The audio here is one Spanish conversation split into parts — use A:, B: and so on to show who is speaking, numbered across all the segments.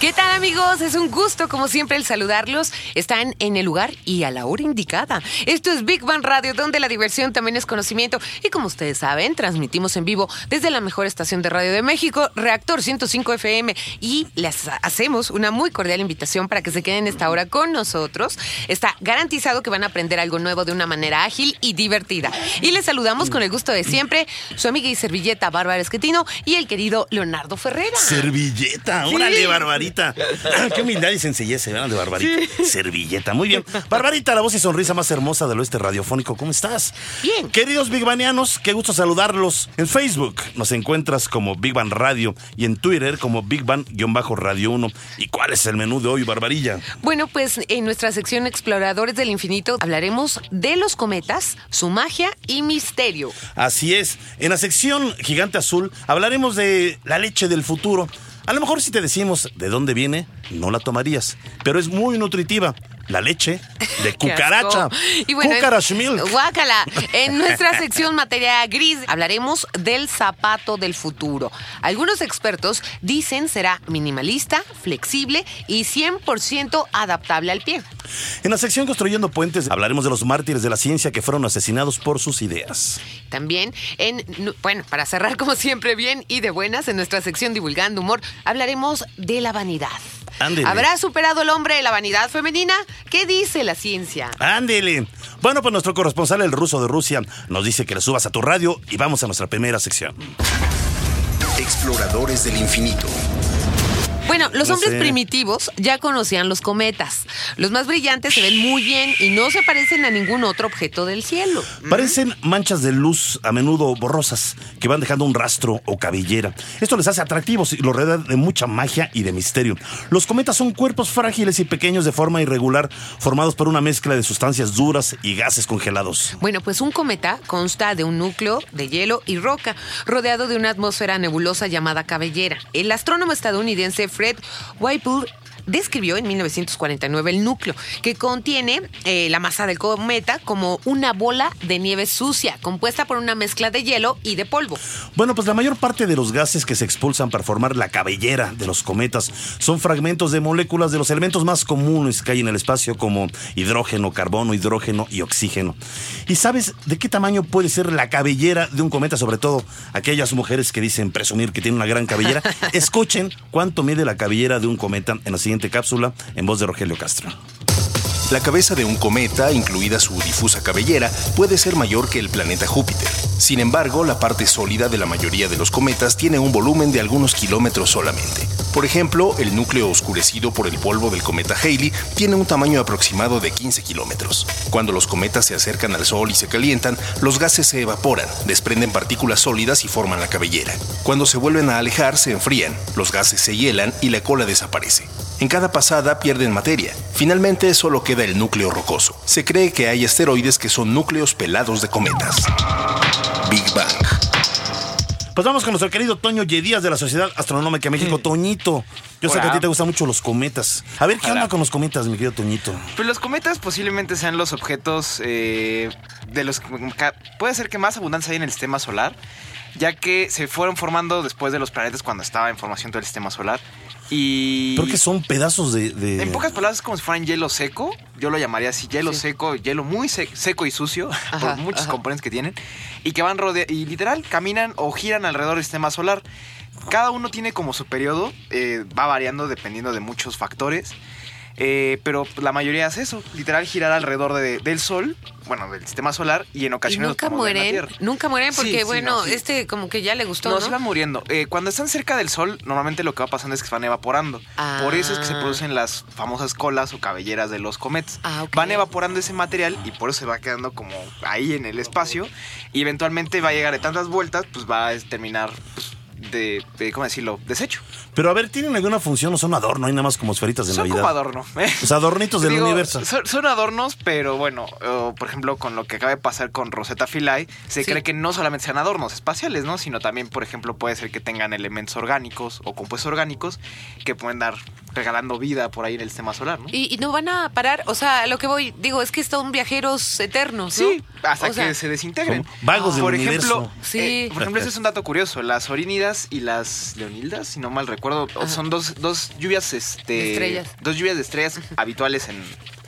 A: ¿Qué tal amigos? Es un gusto como siempre el saludarlos. Están en el lugar y a la hora indicada. Esto es Big Bang Radio, donde la diversión también es conocimiento. Y como ustedes saben, transmitimos en vivo desde la mejor estación de radio de México, Reactor 105 FM. Y les hacemos una muy cordial invitación para que se queden esta hora con nosotros. Está garantizado que van a aprender algo nuevo de una manera ágil y divertida. Y les saludamos con el gusto de siempre, su amiga y servilleta Bárbara Esquetino y el querido Leonardo Ferrera.
B: Servilleta, órale, Barbarita. Ah, qué humildad y sencillez se de Barbarita. Servilleta, muy bien. Barbarita, la voz y sonrisa más hermosa del oeste radiofónico. ¿Cómo estás?
A: Bien.
B: Queridos Big Banianos, qué gusto saludarlos. En Facebook nos encuentras como Big Bang Radio y en Twitter como Big Bang-Radio 1. ¿Y cuál es el menú de hoy, Barbarilla?
A: Bueno, pues en nuestra sección Exploradores del Infinito hablaremos de los cometas, su magia y misterio.
B: Así es. En la sección Gigante Azul hablaremos de la leche del futuro. A lo mejor si te decimos de dónde viene, no la tomarías, pero es muy nutritiva la leche de cucaracha.
A: y bueno. Guácala. En nuestra sección materia gris hablaremos del zapato del futuro. Algunos expertos dicen será minimalista, flexible y 100% adaptable al pie.
B: En la sección Construyendo Puentes hablaremos de los mártires de la ciencia que fueron asesinados por sus ideas.
A: También en, bueno, para cerrar como siempre bien y de buenas, en nuestra sección Divulgando Humor hablaremos de la vanidad. ¿Habrá superado el hombre la vanidad femenina? ¿Qué dice la ciencia?
B: Ándele. Bueno, pues nuestro corresponsal, el ruso de Rusia, nos dice que le subas a tu radio y vamos a nuestra primera sección.
C: Exploradores del infinito.
A: Bueno, los hombres primitivos ya conocían los cometas. Los más brillantes se ven muy bien y no se parecen a ningún otro objeto del cielo.
B: Parecen manchas de luz a menudo borrosas que van dejando un rastro o cabellera. Esto les hace atractivos y los rodea de mucha magia y de misterio. Los cometas son cuerpos frágiles y pequeños de forma irregular, formados por una mezcla de sustancias duras y gases congelados.
A: Bueno, pues un cometa consta de un núcleo de hielo y roca, rodeado de una atmósfera nebulosa llamada cabellera. El astrónomo estadounidense Fred Whipple describió en 1949 el núcleo, que contiene eh, la masa del cometa como una bola de nieve sucia, compuesta por una mezcla de hielo y de polvo.
B: Bueno, pues la mayor parte de los gases que se expulsan para formar la cabellera de los cometas son fragmentos de moléculas de los elementos más comunes que hay en el espacio, como hidrógeno, carbono, hidrógeno y oxígeno. ¿Y sabes de qué tamaño puede ser la cabellera de un cometa? Sobre todo aquellas mujeres que dicen presumir que tienen una gran cabellera. Escuchen cuánto mide la cabellera de un cometa en la siguiente cápsula en voz de Rogelio Castro.
C: La cabeza de un cometa, incluida su difusa cabellera, puede ser mayor que el planeta Júpiter. Sin embargo, la parte sólida de la mayoría de los cometas tiene un volumen de algunos kilómetros solamente. Por ejemplo, el núcleo oscurecido por el polvo del cometa Halley tiene un tamaño aproximado de 15 kilómetros. Cuando los cometas se acercan al Sol y se calientan, los gases se evaporan, desprenden partículas sólidas y forman la cabellera. Cuando se vuelven a alejar, se enfrían, los gases se hielan y la cola desaparece. En cada pasada pierden materia. Finalmente solo queda el núcleo rocoso. Se cree que hay asteroides que son núcleos pelados de cometas. Big Bang.
B: Pues vamos con nuestro querido Toño Yedías de la Sociedad Astronómica de México. Toñito, yo sé que a ti te gustan mucho los cometas. A ver, ¿qué onda con los cometas, mi querido Toñito?
D: Pues los cometas posiblemente sean los objetos eh, de los puede ser que más abundancia hay en el sistema solar, ya que se fueron formando después de los planetas cuando estaba en formación todo el sistema solar. Y.
B: Porque son pedazos de,
D: En pocas palabras, es como si fueran hielo seco. Yo lo llamaría así: hielo seco, hielo muy seco y sucio, por muchos componentes que tienen. Y que van rodeando. Y literal, caminan o giran alrededor del sistema solar. Cada uno tiene como su periodo, eh, va variando dependiendo de muchos factores. Eh, pero la mayoría hace eso, literal girar alrededor del Sol, bueno, del sistema solar y en ocasiones...
A: nunca mueren, nunca mueren porque, bueno, este como que ya le gustó.
D: No,
A: ¿no?
D: se van muriendo. Eh, cuando están cerca del Sol, normalmente lo que va pasando es que se van evaporando. Por eso es que se ah. producen las famosas colas o cabelleras de los cometas.
A: Ah,
D: van evaporando ese material y por eso se va quedando como ahí en el espacio y eventualmente va a llegar de tantas vueltas, pues va a terminar... Pues, de, de, ¿cómo decirlo? Desecho.
B: Pero a ver, ¿tienen alguna función o son adorno? Hay nada más como esferitas de
D: son
B: Navidad.
D: como adorno. ¿eh?
B: Los adornitos del
D: Digo,
B: universo.
D: Son, son adornos, pero bueno, por ejemplo, con lo que acaba de pasar con Rosetta Philae, se
A: Sí.
D: cree que no solamente sean adornos espaciales, ¿no? Sino también, por ejemplo, puede ser que tengan elementos orgánicos o compuestos orgánicos que pueden dar regalando vida por ahí en el sistema solar, ¿no?
A: Y, y no van a parar, o sea, lo que voy, digo, es que son viajeros eternos, ¿no?
D: Sí, hasta
A: O sea,
D: que se desintegren.
B: Son vagos del
D: por
B: universo.
D: ejemplo,
A: Sí.
D: eh, por ejemplo, ese es un dato curioso. Las y las leonildas, si no mal recuerdo,
A: Ajá.
D: son dos, dos lluvias, este,
A: estrellas.
D: dos lluvias de estrellas habituales en,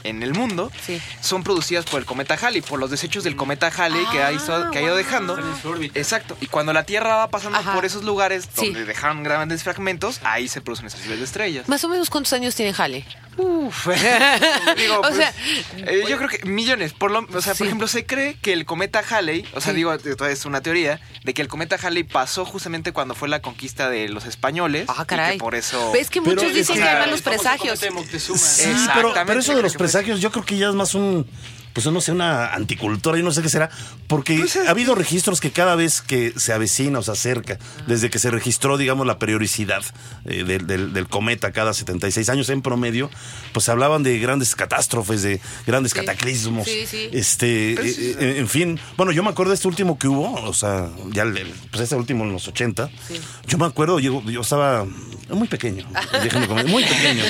D: en el mundo.
A: Sí.
D: Son producidas por el cometa Halley, por los desechos del cometa Halley que, ha ido, que ha ido
A: Ah,
D: dejando. Exacto. Y cuando la Tierra va pasando
A: Ajá.
D: por esos lugares
A: Sí.
D: donde dejaron grandes fragmentos, ahí se producen esas lluvias de estrellas.
A: Más o menos cuántos años tiene Jale.
D: Uf. digo,
A: O
D: pues,
A: sea,
D: eh, yo creo que millones. Por lo, o sea,
A: Sí.
D: por ejemplo, se cree que el cometa Halley, o sea,
A: Sí.
D: digo, esto es una teoría, de que el cometa Halley pasó justamente cuando fue la conquista de los españoles.
A: Ah,
D: y
A: caray.
D: que por eso.
A: Es que
B: Pero
A: muchos
B: es
A: dicen
B: que-
E: El
A: los presagios.
B: Sí,
D: Exactamente,
B: pero, pero eso de los yo creo que ya es más un. Pues no sé, una anticultura, y no sé qué será, porque
D: Pues es-
B: ha habido registros que cada vez que se avecina o se acerca, desde que se registró, digamos, la periodicidad eh, del, del- del cometa cada 76 años en promedio, pues se hablaban de grandes catástrofes, de grandes
A: Sí.
B: cataclismos.
A: Sí, sí.
B: Este, eh, eh, en fin, bueno, yo me acuerdo de este último que hubo, o sea, ya el, pues este último en los 80.
A: Sí.
B: Yo me acuerdo, yo, yo estaba muy pequeño, déjenme comentar, muy pequeño.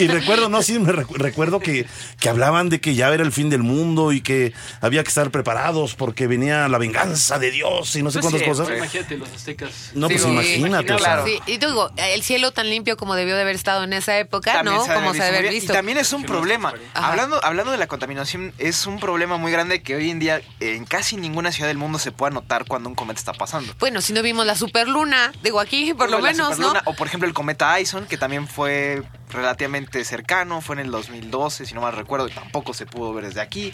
B: Y recuerdo, no, sí, me recu- recuerdo que, que hablaban de que ya era el fin del mundo y que había que estar preparados porque venía la venganza de Dios y no sé
D: Pues
B: cuántas cosas.
E: Imagínate, los aztecas.
B: No, pues
D: Sí,
B: imagínate. o sea,
D: claro.
A: Sí, y digo, el cielo tan limpio como debió de haber estado en esa época,
D: También
A: ¿no?
D: se
A: como se debe haber visto.
D: Y también es un problema.
A: Ajá.
D: Hablando, hablando de la contaminación, es un problema muy grande que hoy en día en casi ninguna ciudad del mundo se puede notar cuando un cometa está pasando.
A: Bueno, si no vimos la superluna, digo aquí, por lo menos, ¿no?
D: O por ejemplo el cometa Ison, que también fue relativamente cercano, fue en el 2012, si no mal recuerdo, y tampoco se pudo ver desde aquí.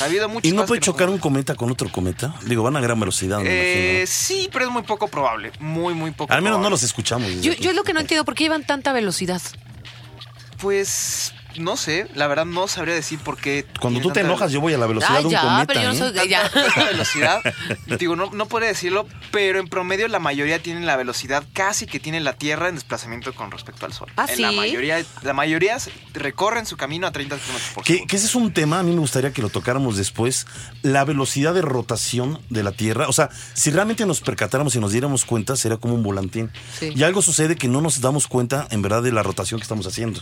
D: Ha habido muchas
B: ¿Y no
D: cosas
B: puede chocar un cometa con otro cometa? Digo, van a gran velocidad,
D: Eh,
B: imagino.
D: sí, pero es muy poco probable, muy, muy poco
B: Al menos no los escuchamos.
A: Yo, yo es lo que no entiendo, ¿por qué llevan tanta velocidad?
D: Pues, no sé, la verdad no sabría decir por qué.
B: Cuando tú te enojas, yo voy a la velocidad
A: Ay,
B: de un
A: ya,
B: cometa.
A: pero yo no
B: ¿eh?
A: soy... Ya.
D: velocidad. Digo, no, no podría decirlo, pero en promedio la mayoría tienen la velocidad casi que tiene la Tierra en desplazamiento con respecto al Sol.
A: ¿Ah,
D: En La mayoría, la mayoría recorren su camino a 30 kilómetros por
B: Que,
D: segundo.
B: que ese es un tema, a mí me gustaría que lo tocáramos después, la velocidad de rotación de la Tierra. O sea, si realmente nos percatáramos y nos diéramos cuenta, sería como un volantín.
A: Sí.
B: Y algo sucede que no nos damos cuenta, en verdad, de la rotación que estamos haciendo.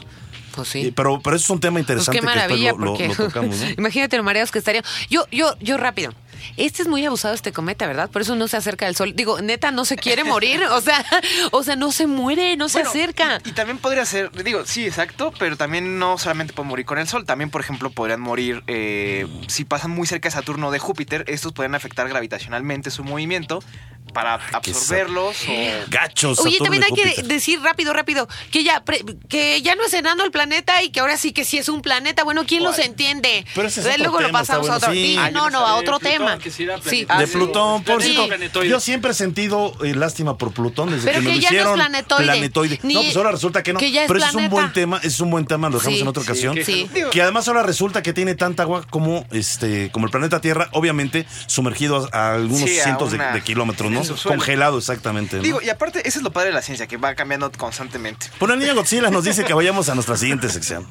A: Pues sí.
B: Eh, Pero, pero eso es un tema
A: Pues
B: interesante
A: qué maravilla,
B: que después lo,
A: porque
B: lo- lo tocamos, ¿no?
A: imagínate lo mareados que estarían. Yo, yo, yo rápido. Este es muy abusado este cometa, ¿verdad? Por eso no se acerca del sol. Digo, neta, no se quiere morir. O sea, o sea, no se muere, no se
D: Bueno,
A: acerca.
D: Y, y también podría ser, digo, sí, exacto, pero también no solamente pueden morir con el Sol, también, por ejemplo, podrían morir eh, si pasan muy cerca de Saturno o de Júpiter, estos pueden afectar gravitacionalmente su movimiento para absorberlos o...
B: Gachos.
A: Oye,
B: Saturno
A: también hay que decir rápido, rápido, que ya, pre- que ya no es enano el planeta y que ahora sí que sí es un planeta. Bueno, ¿quién los entiende?
B: Pero ese es otro
A: Luego lo
B: tema,
A: pasamos
B: está
A: a otro.
B: bueno, sí. Ah,
A: no, no, a otro
E: Plutón,
A: tema.
E: sí
A: Sí.
E: planeta.
B: de. Plutón, por cierto,
E: Planetoide.
B: yo siempre he sentido eh, lástima por Plutón desde
A: Pero
B: que, lo
A: ya no es
B: hicieron
A: planetoide. Ni-
B: No, pues ahora resulta que no.
A: que ya es
B: pero ese es un
A: planeta.
B: buen tema, ese es un buen tema, lo dejamos
A: Sí.
B: en otra ocasión.
E: que-
A: Sí.
B: Que además ahora resulta que tiene tanta agua como este como el planeta Tierra, obviamente sumergido a, algunos cientos de, kilómetros, ¿no? Congelado exactamente. ¿no?
D: Digo, y aparte, eso es lo padre de la ciencia, que va cambiando constantemente.
B: Pues la niña Godzilla nos dice que vayamos a nuestra siguiente sección.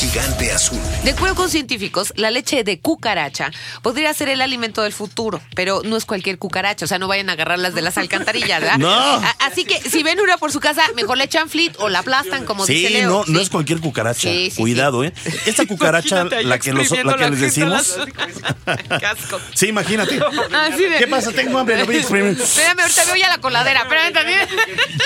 C: Gigante azul.
A: De acuerdo con científicos, la leche de cucaracha podría ser el alimento del futuro, pero no es cualquier cucaracha, o sea, no vayan a agarrarlas de las alcantarillas, ¿verdad?
B: No.
A: A- Así que si ven una por su casa, mejor le echan flit o la aplastan, como dice
B: Sí,
A: Leo.
B: no, no
A: Sí.
B: es cualquier cucaracha.
A: Sí, sí,
B: Cuidado. ¿eh? Esta cucaracha, la que, los- la que
A: la
B: les
A: a
B: decimos.
A: las- Qué asco.
B: Sí, imagínate.
A: Así de-
B: ¿Qué pasa? Tengo hambre, lo voy a exprimir.
A: Espérame, ahorita veo ya la coladera. Espérame también.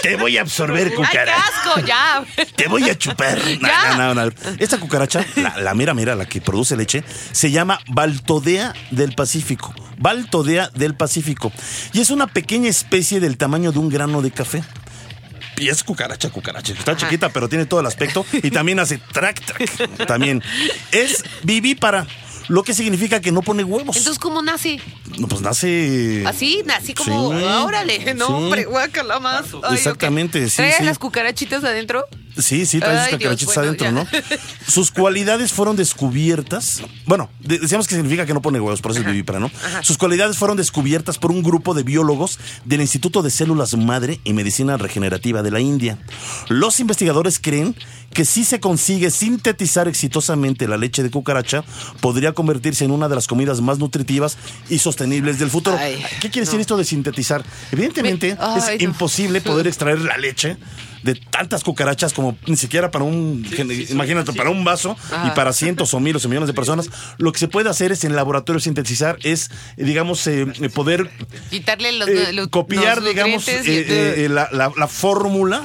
B: Te voy a absorber,
A: Ay, qué
B: cucaracha.
A: asco, ya.
B: Te voy a chupar. No,
A: Ya.
B: no, no, no. Esta cucaracha, la, la mera mera, la que produce leche, se llama Baltodea del Pacífico. Baltodea del Pacífico. Y es una pequeña especie del tamaño de un grano de café. Y es cucaracha, cucaracha. Está chiquita, pero tiene todo el aspecto. Y también hace track, track. También. Es vivípara. Lo que significa que no pone huevos.
A: Entonces, ¿cómo nace?
B: No, pues nace.
A: Así, así como,
B: Sí,
A: órale, no,
B: sí.
A: hombre, guácala más. Ay.
B: Exactamente, sí,
A: ¿Traes
B: sí.
A: las cucarachitas adentro?
B: Sí, sí, trae sus cacarachitas
A: bueno,
B: adentro,
A: ya.
B: ¿no? Sus cualidades fueron descubiertas. Bueno, de- decíamos que significa que no pone huevos, por eso es ¿no? Sus cualidades fueron descubiertas por un grupo de biólogos del Instituto de Células Madre y Medicina Regenerativa de la India. Los investigadores creen que si se consigue sintetizar exitosamente la leche de cucaracha, podría convertirse en una de las comidas más nutritivas y sostenibles del futuro.
A: Ay,
B: ¿Qué quiere decir esto de sintetizar? Evidentemente,
A: Me-
B: es
A: no.
B: imposible poder extraer la leche de tantas cucarachas como ni siquiera para un, imagínate, para un vaso y para cientos o miles o millones de personas. Lo que se puede hacer es en laboratorio sintetizar, es, eh, digamos, eh, eh, poder
A: Quitarle los,
B: eh,
A: los-
B: copiar,
A: los
B: digamos,
A: y-
B: eh, eh, la, la- la fórmula,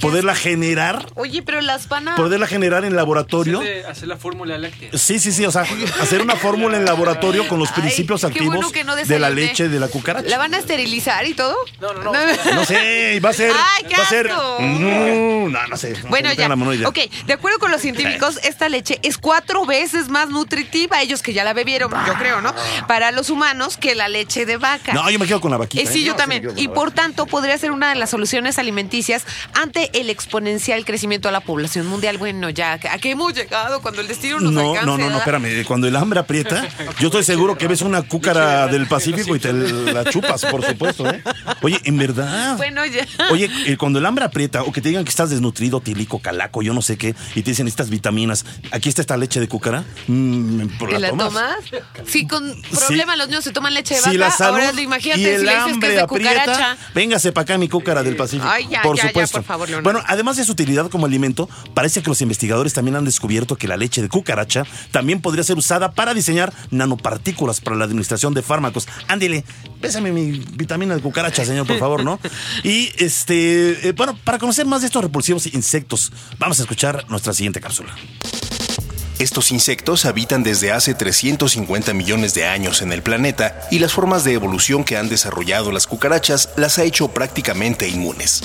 B: poderla generar,
A: Oye, pero las van a...
B: poderla generar en laboratorio.
E: Hacer, hacer la fórmula láctea.
B: Sí, sí, sí, o sea, hacer una fórmula en laboratorio con los
A: Ay,
B: principios activos
A: bueno que no
B: de la leche de la cucaracha.
A: ¿La van a esterilizar y todo?
E: No, no, no.
B: No sé, va a ser.
A: Ay, qué
B: va a ser.
A: asco.
B: No, no, no sé.
A: Bueno,
B: no
A: ya.
B: la.
A: Ok, de acuerdo con los científicos, esta leche es cuatro veces más nutritiva, ellos que ya la bebieron, yo creo, ¿no? Para los humanos que la leche de vaca.
B: No, yo me quedo con la vaquita.
A: Eh, sí,
B: ¿eh?
A: yo
B: No,
A: también. Y por tanto podría ser una de las soluciones alimenticias ante el exponencial crecimiento de la población mundial. Bueno, ya, ¿a qué hemos llegado cuando el destino nos
B: No,
A: alcance?
B: no, no, no, espérame. Cuando el hambre aprieta, yo estoy seguro que ves una cúcara del Pacífico y te la chupas, por supuesto, ¿eh? Oye, en verdad.
A: Bueno, ya.
B: Oye, cuando el hambre aprieta o que te digan que estás desnutrido, tilico, calaco, yo no sé qué, y te dicen estas vitaminas, aquí está esta leche de cúcara, mm, ¿por
A: ¿Y la
B: tomas?
A: tomas? Sí, con problema los niños se toman leche de vaca.
B: Si la salud
A: Ahora imagínate
B: y
A: si
B: el
A: le dices que
B: hambre
A: es de
B: aprieta,
A: cucaracha.
B: véngase para acá mi cúcara del Pacífico.
A: Ay, ya,
B: por
A: ya, ya,
B: supuesto.
A: por favor,
B: Bueno, además de su utilidad como alimento, parece que los investigadores también han descubierto que la leche de cucaracha también podría ser usada para diseñar nanopartículas para la administración de fármacos. Ándele, pésame mi vitamina de cucaracha, señor, por favor, ¿no? Y este, eh, bueno, para conocer más de estos repulsivos insectos, vamos a escuchar nuestra siguiente cápsula.
C: Estos insectos habitan desde hace 350 millones de años en el planeta y las formas de evolución que han desarrollado las cucarachas las ha hecho prácticamente inmunes.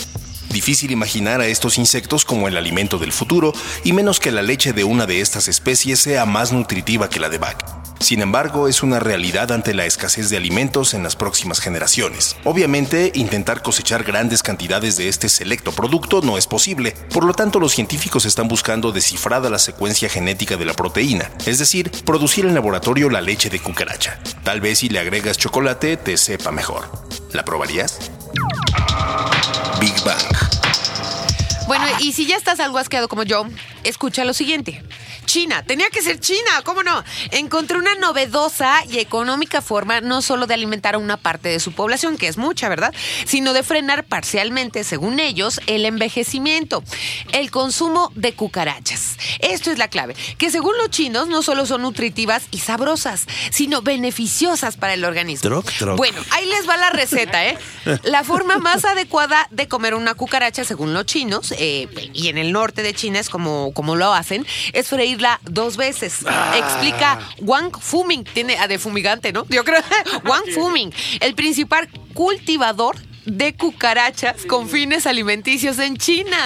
C: Difícil imaginar a estos insectos como el alimento del futuro y menos que la leche de una de estas especies sea más nutritiva que la de vaca. Sin embargo, es una realidad ante la escasez de alimentos en las próximas generaciones. Obviamente, intentar cosechar grandes cantidades de este selecto producto no es posible, por lo tanto los científicos están buscando descifrada la secuencia genética de la proteína, es decir, producir en laboratorio la leche de cucaracha. Tal vez si le agregas chocolate te sepa mejor. ¿La probarías? Big Bang.
A: Bueno, y si ya estás algo asqueado como yo, escucha lo siguiente. China, tenía que ser China, ¿cómo no? Encontró una novedosa y económica forma no solo de alimentar a una parte de su población, que es mucha, ¿verdad? Sino de frenar parcialmente, según ellos, el envejecimiento, el consumo de cucarachas. Esto es la clave, que según los chinos no solo son nutritivas y sabrosas, sino beneficiosas para el organismo.
B: Troc, troc.
A: Bueno, ahí les va la receta, ¿eh? La forma más adecuada de comer una cucaracha, según los chinos, eh, y en el norte de China es como, como lo hacen, es freírla dos veces. Explica Wang Fuming, tiene a de fumigante, ¿no? Yo creo, Wang Fuming, el principal cultivador de cucarachas con fines alimenticios en China.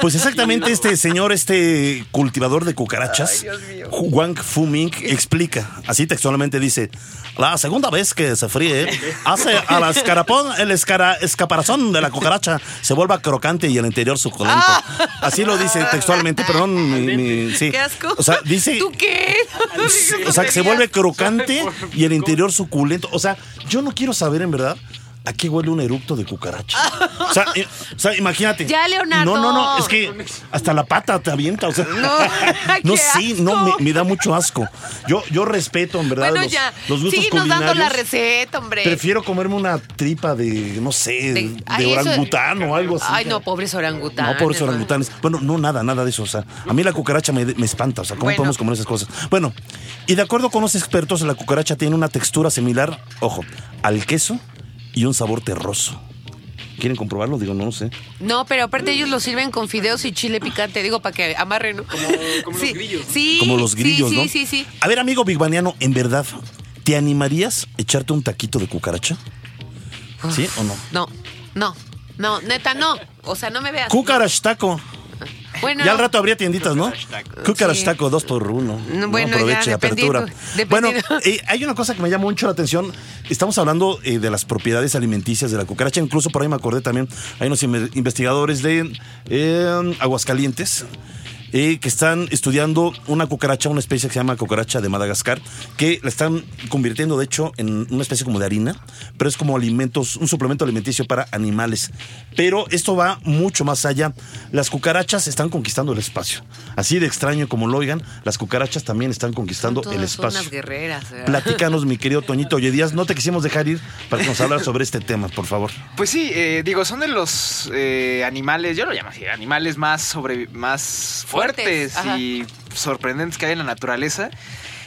B: Pues exactamente este señor, este cultivador de cucarachas, Wang Fuming, explica, así textualmente dice, la segunda vez que se fríe, hace a la escarapón, el escara- escaparazón de la cucaracha se vuelva crocante y el interior suculento. Así lo dice textualmente, perdón, mi- mi- sí.
A: ¡Qué asco!
B: O sea, dice...
A: ¿Tú qué?
B: O sea, que se vuelve crocante y el interior suculento. O sea, yo no quiero saber en verdad a qué huele un eructo de cucaracha. O sea, eh, o sea, imagínate.
A: Ya, Leonardo.
B: No, no, no, es que hasta la pata te avienta. O sea,
A: No,
B: no
A: qué
B: sí, no, me, me da mucho asco. Yo, yo respeto, en verdad,
A: Bueno,
B: los,
A: ya.
B: los gustos
A: Síguenos dando la receta, hombre.
B: Prefiero comerme una tripa de, no sé, de,
A: De- ay, eso-
B: orangután o algo así.
A: Ay, no, pobres orangutanes.
B: No, por eso orangutanes. Bueno, no, nada, nada de eso. O sea, a mí la cucaracha me, me espanta. O sea, ¿cómo
A: Bueno.
B: podemos comer esas cosas? Bueno, y de acuerdo con los expertos, la cucaracha tiene una textura similar, ojo, al queso y un sabor terroso. ¿Quieren comprobarlo? Digo, no lo sé.
A: No, pero aparte ellos lo sirven con fideos y chile picante, digo, para que amarren, ¿no?
E: Como, como
A: sí,
E: los grillos.
A: Sí,
B: Como los grillos,
A: sí,
B: ¿no?
A: Sí, sí, sí.
B: A ver, amigo bigbaniano, en verdad, ¿te animarías a echarte un taquito de cucaracha? ¿Sí o no?
A: No, no, no, neta, no. O sea, no me veas.
B: Cucarach taco.
A: Bueno,
B: Ya al rato habría tienditas, ¿no?
D: Cucarach taco.
B: Cucarach
A: Sí.
B: taco dos por uno.
A: No,
B: ¿no?
A: bueno, ya,
B: Aproveche, apertura. Bueno, eh, hay una cosa que me llama mucho la atención. Estamos hablando eh, de las propiedades alimenticias de la cucaracha. Incluso por ahí me acordé también. Hay unos inve- investigadores de eh, Aguascalientes. Eh, que están estudiando una cucaracha, una especie que se llama cucaracha de Madagascar, que la están convirtiendo, de hecho, en una especie como de harina, pero es como alimentos, un suplemento alimenticio para animales. Pero esto va mucho más allá. Las cucarachas están conquistando el espacio. Así de extraño como lo oigan, las cucarachas también están conquistando
A: Son
B: el espacio.
A: unas guerreras. ¿verdad?
B: Platícanos, mi querido Toñito Oye Díaz, no te quisimos dejar ir para que nos hablar sobre este tema, por favor.
D: Pues sí, eh, digo, son de los eh, animales, yo lo llamo así, animales más sobre más
A: Fuertes,
D: fuertes, y sorprendentes que hay en la naturaleza.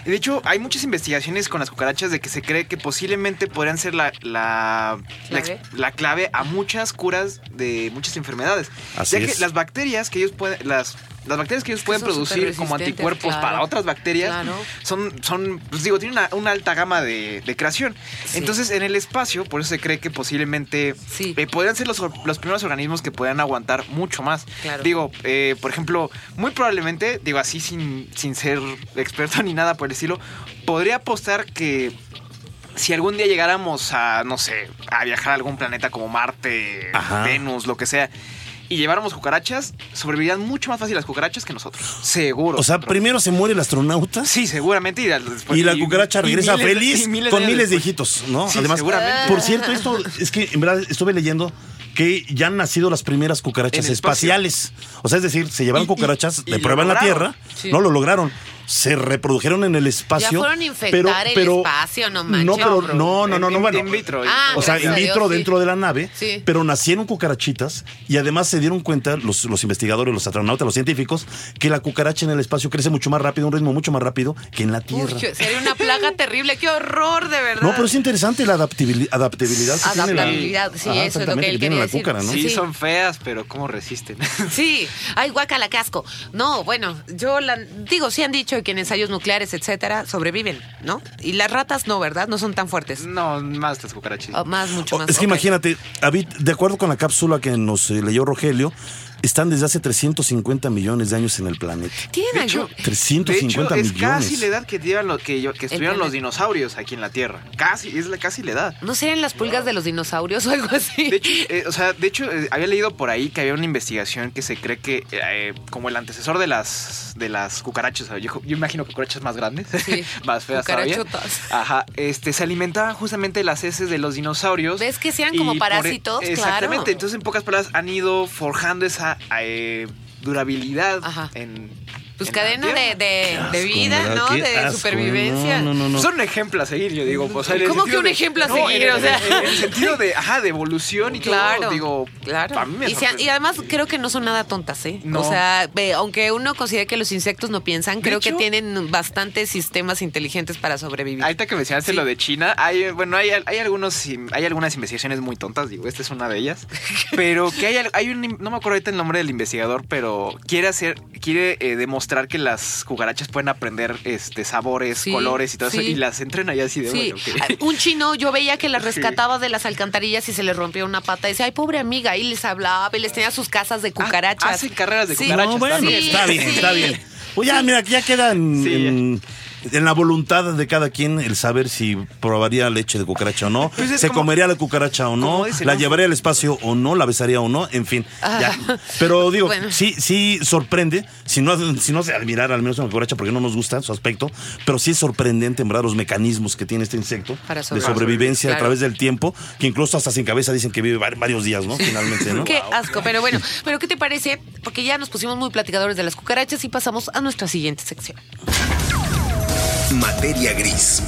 D: Y de hecho, hay muchas investigaciones con las cucarachas de que se cree que posiblemente podrían ser la, la,
A: ¿Clave?
D: la clave a muchas curas de muchas enfermedades.
B: Así
D: ya
B: es.
D: que las bacterias que ellos pueden, las, las bacterias que ellos pueden
A: son
D: producir como anticuerpos
A: claro.
D: para otras bacterias
A: Claro.
D: son, son, pues digo, tienen una, una alta gama de, de creación.
A: Sí.
D: Entonces, en el espacio, por eso se cree que posiblemente
A: Sí.
D: eh, podrían ser los, los primeros organismos que puedan aguantar mucho más.
A: Claro.
D: Digo, eh, por ejemplo, muy probablemente, digo así sin, sin ser experto ni nada por el estilo, podría apostar que si algún día llegáramos a, no sé, a viajar a algún planeta como Marte,
B: Ajá.
D: Venus, lo que sea, y lleváramos cucarachas, sobrevivirían mucho más fácil las cucarachas que nosotros. Seguro.
B: O sea, primero se muere el astronauta
D: Sí, seguramente. Y, después-
B: y la cucaracha
D: y
B: regresa
D: miles
B: feliz
D: miles
B: con miles de hijitos, ¿no?
D: Sí,
B: Además,
D: seguramente.
B: por cierto, esto es que en verdad estuve leyendo que ya han nacido las primeras cucarachas espaciales. O sea, es decir, se llevaron cucarachas
D: y
B: de prueba en la. Tierra,
A: Sí.
B: no lo lograron. Se reprodujeron en el espacio.
A: Ya fueron a infectar el espacio, no manches.
B: No, pero,
A: No,
B: no, no, no, bueno.
D: in vitro.
A: Ah,
B: O sea, in vitro
A: Dios, sí.
B: dentro de la nave,
A: Sí.
B: pero nacieron cucarachitas y además se dieron cuenta los, los investigadores, los astronautas, los científicos, que la cucaracha en el espacio crece mucho más rápido, un ritmo mucho más rápido que en la Tierra.
A: Uy, sería una plaga terrible. ¡Qué horror, de verdad!
B: No, pero es interesante la adaptabili- adaptabilidad. que tiene la-
A: Adaptabilidad, sí,
B: Ajá,
A: eso es lo que él
B: tiene
A: quería
B: la
A: decir.
B: cúcara, ¿no?
D: Sí,
A: Sí.
D: son feas, pero ¿cómo resisten?
A: Sí, ay, guacala, qué asco. No, bueno, yo la, digo, sí han dicho que en ensayos nucleares, etcétera, sobreviven, ¿no? Y las ratas no, ¿verdad? No son tan fuertes.
D: no, más las cucarachas.
A: Oh, más, mucho
B: Oh,
A: más.
B: es que imagínate, David, de acuerdo con la cápsula que nos eh, leyó Rogelio, están desde hace 350 millones de años en el planeta.
A: ¿Tienen
D: De
A: algo?
D: hecho,
B: 350
D: de hecho, es
B: millones.
D: casi la edad que, llevan lo- que, estuvieron los dinosaurios aquí en la Tierra. Casi, es la, casi la edad.
A: ¿No serían las pulgas de los dinosaurios o algo así?
D: De hecho, eh, o sea, de hecho eh, había leído por ahí que había una investigación que se cree que eh, como el antecesor de las de las cucarachas, yo, yo imagino cucarachas más grandes,
A: Sí,
D: más feas todavía.
A: cucarachotas.
D: Ajá, este se alimentaban justamente de las heces de los dinosaurios.
A: ¿Ves que sean como
D: por- e-
A: parásitos?
D: Exactamente,
A: Claro.
D: entonces en pocas palabras han ido forjando esa eh, durabilidad
A: Ajá.
D: en
A: Pues cadena de, de,
B: asco,
A: de vida. ¿no? De
B: asco,
A: supervivencia.
B: no, no, no, no.
D: Son un ejemplo a seguir, yo digo. o sea, en el
A: ¿Cómo que un
D: de-
A: ejemplo a
D: no,
A: seguir?
D: En, el-
A: O sea.
D: en- en el sentido de, ajá, de evolución y
A: Claro,
D: todo. Digo,
A: claro.
D: a mí me
A: y, además creo que no son nada tontas, ¿eh?
D: No.
A: O sea, aunque uno considere que los insectos no piensan,
D: De
A: creo que tienen bastantes sistemas inteligentes para sobrevivir.
D: Ahorita que mencionaste
A: Sí.
D: lo de China, hay, bueno, hay, hay algunos, hay algunas investigaciones muy tontas, digo, esta es una de ellas, pero que hay, hay un, no me acuerdo ahorita el nombre del investigador, pero quiere hacer, quiere eh, demostrar que las cucarachas pueden aprender este sabores,
A: Sí,
D: colores y todo eso, y las entrena y así de
A: Sí,
D: bueno, ok.
A: un chino yo veía que las rescataba de las alcantarillas y se les rompía una pata. Y decía, ay, pobre amiga, y les hablaba, y les tenía sus casas de cucarachas.
D: Ah, hacen carreras de
A: Sí.
D: cucarachas
B: No, bueno,
D: también.
B: está bien,
A: Sí.
B: está bien. Pues ya, mira, ya queda en,
D: Sí, ya.
B: En- la voluntad de cada quien el saber si probaría leche de cucaracha o no,
D: Pues es
B: se
D: como-
B: comería la cucaracha o no, la
D: ¿no?
B: llevaría al espacio o no, la besaría o no, en fin, ya. Pero digo,
A: Bueno.
B: sí, sí sorprende, si no, si no se admirar al menos una cucaracha porque no nos gusta su aspecto, pero sí es sorprendente, en verdad, los mecanismos que tiene este insecto
A: Para
B: de sobrevivencia a través del tiempo, que incluso hasta sin cabeza dicen que vive var- varios días, ¿no? Finalmente, ¿no?
A: Qué asco, pero bueno, pero ¿qué te parece? Porque ya nos pusimos muy platicadores de las cucarachas y pasamos a nuestra siguiente sección.
C: Materia gris.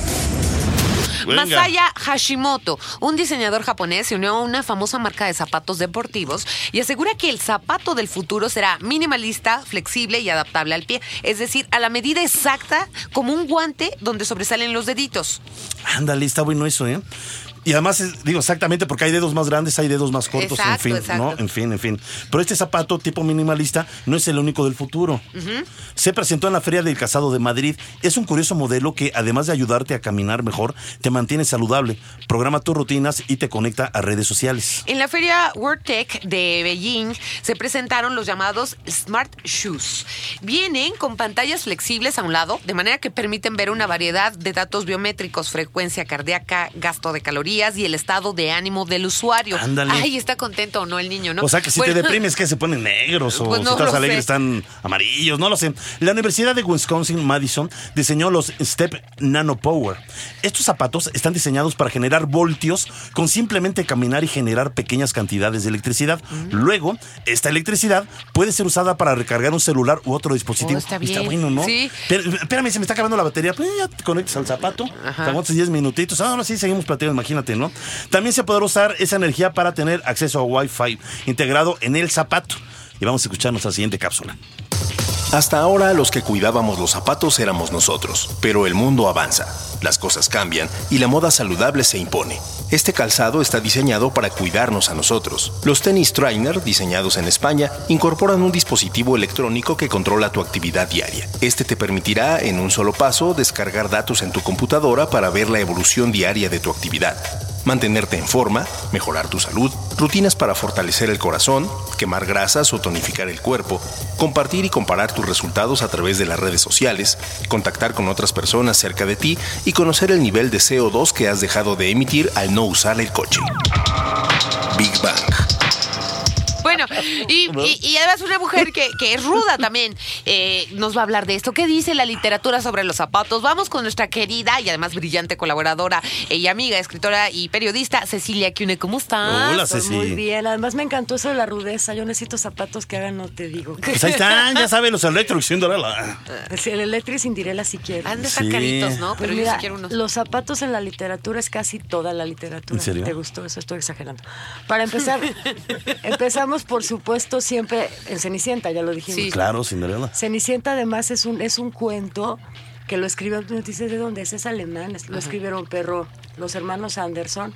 B: Venga.
A: Masaya Hashimoto, un diseñador japonés, se unió a una famosa marca de zapatos deportivos y asegura que el zapato del futuro será minimalista, flexible y adaptable al pie, es decir, a la medida exacta como un guante donde sobresalen los deditos.
B: Ándale, está bueno eso, ¿eh? Y además, es- digo, exactamente porque hay dedos más grandes, hay dedos más cortos,
A: Exacto,
B: en fin,
A: exacto.
B: ¿no? En fin, en fin. Pero este zapato tipo minimalista no es el único del futuro. Se presentó en la Feria del Casado de Madrid. Es un curioso modelo que, además de ayudarte a caminar mejor, te mantiene saludable, programa tus rutinas y te conecta a redes sociales.
A: En la feria World Tech de Beijing se presentaron los llamados Smart Shoes. Vienen con pantallas flexibles a un lado, de manera que permiten ver una variedad de datos biométricos, frecuencia cardíaca, gasto de calorías y el estado de ánimo del usuario.
B: Ándale.
A: Ay, está contento o no el niño, ¿no?
B: O sea que si
A: Bueno,
B: te deprimes, que se ponen negros o
A: Pues no
B: si estás alegre
A: sé.
B: están amarillos, no lo sé. La Universidad de Wisconsin Madison diseñó los Step Nano Power. Estos zapatos están diseñados para generar voltios con simplemente caminar y generar pequeñas cantidades de electricidad.
A: Mm.
B: Luego, esta electricidad puede ser usada para recargar un celular u otro dispositivo.
A: Oh, está bien.
B: bueno, ¿no?
A: Sí.
B: Pero, espérame, se me está acabando la batería. Pues ya te conectas al zapato, te aguantas 10 minutitos. Ahora sí seguimos platicando, imagínate, También se podrá usar esa energía para tener acceso a Wi-Fi integrado en el zapato. Y vamos a escuchar nuestra siguiente cápsula.
C: Hasta ahora los que cuidábamos los zapatos éramos nosotros, pero el mundo avanza, las cosas cambian y la moda saludable se impone. Este calzado está diseñado para cuidarnos a nosotros. Los tenis trainer, diseñados en España, incorporan un dispositivo electrónico que controla tu actividad diaria. Este te permitirá, en un solo paso, descargar datos en tu computadora para ver la evolución diaria de tu actividad mantenerte en forma, mejorar tu salud, rutinas para fortalecer el corazón, quemar grasas o tonificar el cuerpo, compartir y comparar tus resultados a través de las redes sociales, contactar con otras personas cerca de ti y conocer el nivel de CO2 que has dejado de emitir al no usar el coche. Big Bang.
A: Bueno, y, y- y además una mujer que, que es ruda también eh, nos va a hablar de esto. ¿Qué dice la literatura sobre los zapatos? Vamos con nuestra querida y además brillante colaboradora y amiga, escritora y periodista Cecilia Cune. ¿Cómo estás?
B: Hola,
E: Estoy
B: Ceci.
E: Muy bien, además me encantó eso de la rudeza. Yo necesito zapatos que hagan, no te digo.
B: Pues ahí están, ya saben, los electros sin Dorela.
E: Si el electric sin direla si quiero.
A: Han de estar
B: Sí.
A: caritos, ¿no?
E: Pues
A: Pero yo sí quiero unos.
E: los zapatos en la literatura es casi toda la literatura.
B: ¿En serio?
E: ¿Te gustó eso? Estoy exagerando. Para empezar, empezamos por supuesto siempre en Cenicienta, ya lo dijimos.
A: Sí.
B: Claro, Cinderella.
E: Cenicienta además es un, es un cuento que lo escribió, no dice de dónde es, es alemán, es- lo escribieron perro, los hermanos Anderson,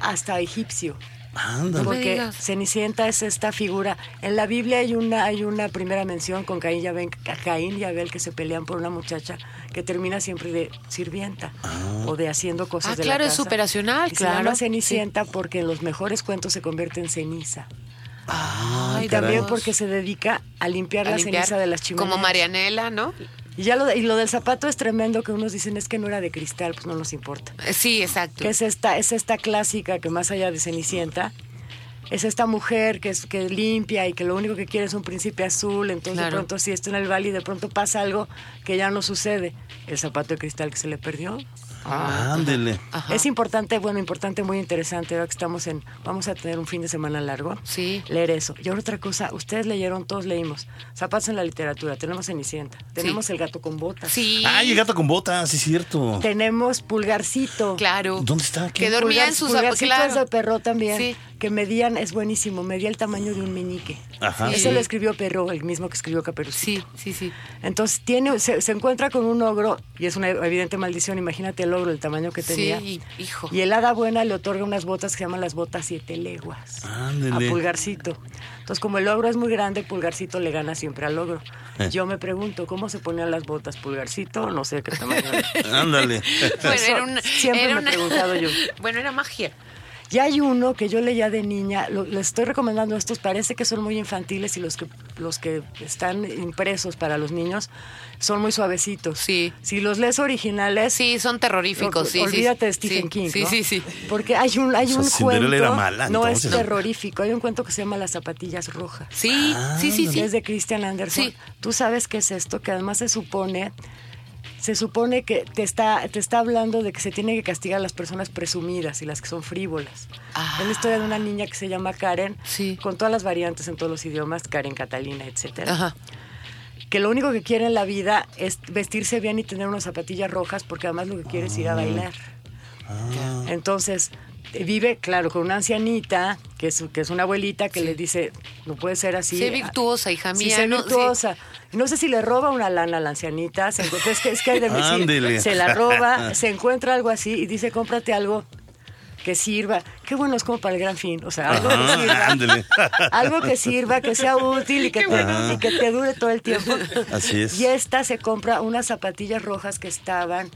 E: hasta egipcio.
B: Ándale.
E: Porque. Cenicienta es esta figura. En la Biblia hay una, hay una primera mención con Caín y, Abel, Caín y Abel que se pelean por una muchacha que termina siempre de sirvienta o de haciendo cosas
A: Ah,
E: de
A: claro,
E: la
A: es
E: casa.
A: superacional,
E: Y Se
A: claro.
E: llama Cenicienta porque en los mejores cuentos se convierte en ceniza.
A: Ay,
E: y también porque se dedica a limpiar
A: A
E: la
A: limpiar,
E: ceniza de las chimeneas.
A: Como Marianela, ¿no?
E: Y ya lo, de- y lo del zapato es tremendo que unos dicen es que no era de cristal, pues no nos importa.
A: Eh, Sí, exacto.
E: Que es esta, es esta clásica que más allá de Cenicienta, es esta mujer que, es, que limpia y que lo único que quiere es un príncipe azul, entonces
A: Claro.
E: de pronto si está en el valle y de pronto pasa algo que ya no sucede, el zapato de cristal que se le perdió.
B: Ándele.
A: Ajá.
E: Es importante, bueno, importante, muy interesante, ahora que estamos en, vamos a tener un fin de semana largo,
A: Sí.
E: leer eso. Y ahora otra cosa, ustedes leyeron, todos leímos, zapatos en la literatura, tenemos Cenicienta, tenemos el gato con botas,
A: Sí.
B: Ay, el gato con botas, sí es cierto.
E: tenemos Pulgarcito.
A: Claro.
B: ¿Dónde está? ¿Qué?
A: Que dormía
E: Pulgar-
A: en sus zapatos.
E: Pulgarcito es de Perro también,
A: Sí.
E: Que medían, es buenísimo, medía el tamaño de un meñique.
B: Ajá.
E: Eso lo escribió Perro, el mismo que escribió Caperucito.
A: Sí, sí, sí.
E: Entonces tiene, se, se encuentra con un ogro, y es una evidente maldición, imagínate el ogro, el tamaño que tenía.
A: Sí, hijo.
E: Y el hada buena le otorga unas botas que se llaman las botas siete leguas.
B: Ándele.
E: A Pulgarcito. Entonces, como el ogro es muy grande, Pulgarcito le gana siempre al ogro.
B: Eh.
E: Yo me pregunto, ¿cómo se ponían las botas Pulgarcito? No sé qué tamaño.
B: Ándale.
A: Bueno, era una,
E: Siempre
A: era
E: me he preguntado yo.
A: Bueno, era magia.
E: Y hay uno que yo leía de niña, lo- les estoy recomendando estos, parece que son muy infantiles y los que, los que están impresos para los niños son muy suavecitos.
A: Sí.
E: Si los lees originales...
A: Sí, son terroríficos. Sí, sí.
E: Olvídate de Stephen
A: Sí,
E: King.
A: Sí,
E: ¿no?
A: sí, sí.
E: Porque hay un, hay
B: O sea,
E: un cuento.
B: era mala,
E: no es terrorífico. Hay un cuento que se llama Las zapatillas rojas.
A: Sí, sí, sí, sí.
E: Es de Christian Anderson.
A: Sí.
E: Tú sabes qué es esto, que además se supone, se supone que te está, te está hablando de que se tiene que castigar a las personas presumidas y las que son frívolas.
A: Ah.
E: Es la historia de una niña que se llama Karen,
A: Sí.
E: con todas las variantes en todos los idiomas, Karen, Catalina, etcétera.
A: Ajá.
E: Que lo único que quiere en la vida es vestirse bien y tener unas zapatillas rojas, porque además lo que quiere es ir a bailar. Entonces, eh, vive, claro, con una ancianita, que es, que es una abuelita, que le dice, no puede ser así.
A: Sé virtuosa, hija
E: Sí,
A: mía,
E: sé
A: ¿no?
E: virtuosa. No sé si le roba una lana a la ancianita, se encuentra- es, que, es que hay de se la roba, se encuentra algo así y dice, cómprate algo que sirva. Qué bueno, es como para el gran fin. O sea, algo que sirva.
B: ándele.
E: Algo que sirva, que sea útil y que, te, y que te dure todo el tiempo.
B: Así es.
E: Y esta se compra unas zapatillas rojas que estaban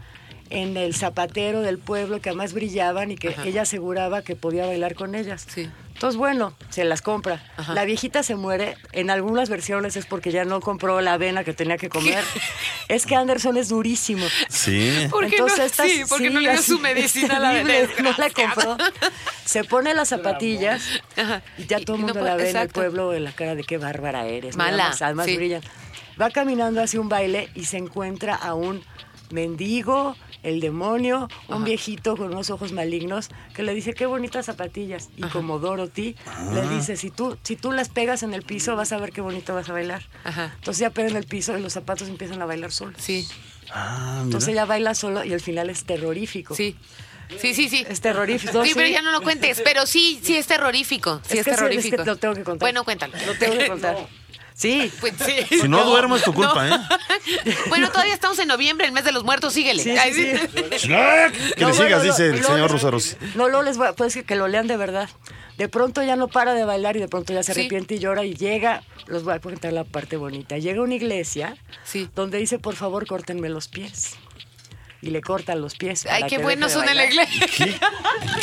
E: en el zapatero del pueblo, que además brillaban y que ella aseguraba que podía bailar con ellas.
A: Sí.
E: Entonces, bueno, se las compra. La viejita se muere. En algunas versiones es porque ya no compró la avena que tenía que comer. es que Anderson es durísimo.
B: Sí.
A: ¿Por qué no?
E: estas-
A: Sí, porque no le dio su medicina a la bebé,
E: No la compró. Se pone las zapatillas
A: Ajá.
E: y ya todo el
A: no
E: mundo
A: puede-
E: la ve en el pueblo en la cara de qué bárbara eres.
A: Mala,
E: Además, además
A: sí.
E: brillan. Va caminando hacia un baile y se encuentra a un mendigo, el demonio, un viejito con unos ojos malignos que le dice qué bonitas zapatillas y como Dorothy le dice si tú si tú las pegas en el piso vas a ver qué bonito vas a bailar.
A: Ajá.
E: Entonces ya pega en el piso y los zapatos empiezan a bailar solos.
A: Sí,
B: Ah.
E: Entonces ella baila solo y el final es terrorífico.
A: sí. Sí, sí, sí.
E: Es terrorífico.
A: Sí,
E: sí.
A: pero ya no lo cuentes. Pero sí, sí es terrorífico. Sí es,
E: Es que sí,
A: terrorífico.
E: es que lo tengo que contar.
A: Bueno, cuéntalo.
E: Lo tengo que contar. Sí.
A: Pues sí.
B: Si no duermo es tu culpa, ¿eh?
A: Bueno, todavía estamos en noviembre, el mes de los muertos, síguele.
E: Sí,
A: Ay,
E: sí.
B: Que
E: No,
B: le sigas,
E: bueno,
B: dice
E: lo-
B: el señor Rosaros.
E: No, luego les voy a decir que lo lean de verdad. De pronto ya no para de bailar y de pronto ya se
A: Sí.
E: arrepiente y llora y llega, los voy a contar la parte bonita. Llega a una iglesia
A: Sí.
E: donde dice, por favor, córtenme los pies. Y le cortan los pies.
A: Ay, qué buenos son en la iglesia.
B: Qué,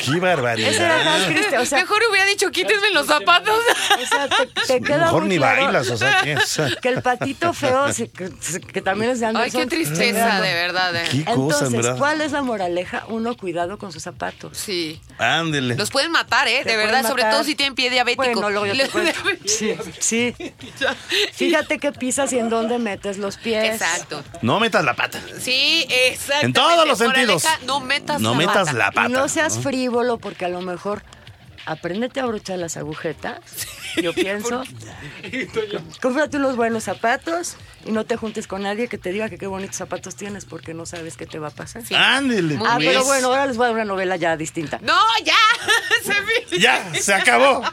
B: qué barbaridad.
E: Ese era más triste, o sea,
A: Mejor hubiera dicho, quítenme los zapatos.
E: o sea, te, te queda
B: Mejor
E: muy
B: ni
E: claro
B: bailas, o sea, ¿qué? O sea,
E: Que el patito feo, se- que, que también es de
A: Ay,
E: Anderson.
A: qué tristeza, de verdad. eh.
B: qué cosa,
E: Entonces,
B: ¿verdad?
E: ¿cuál es la moraleja? Uno, cuidado con sus zapatos.
A: Sí.
B: Ándele.
A: Los pueden matar, ¿eh?
E: Te
A: De verdad, sobre todo si tienen pie diabético.
E: Bueno, luego yo te. Sí, sí. Fíjate qué pisas y en dónde metes los pies.
A: Exacto.
B: No metas la pata.
A: Sí, exacto.
B: En todos los sentidos.
A: No metas
B: No
A: la
B: metas
A: pata.
B: la pata.
E: Y no seas frívolo porque a lo mejor apréndete a abrochar las agujetas. Yo pienso. Cómprate unos buenos zapatos y no te juntes con nadie que te diga que qué bonitos zapatos tienes porque no sabes qué te va a pasar.
B: Ándele.
A: Muy
E: Ah, pero bueno, ahora les voy a dar una novela ya distinta.
A: No, ya. Se
B: Ya, se acabó.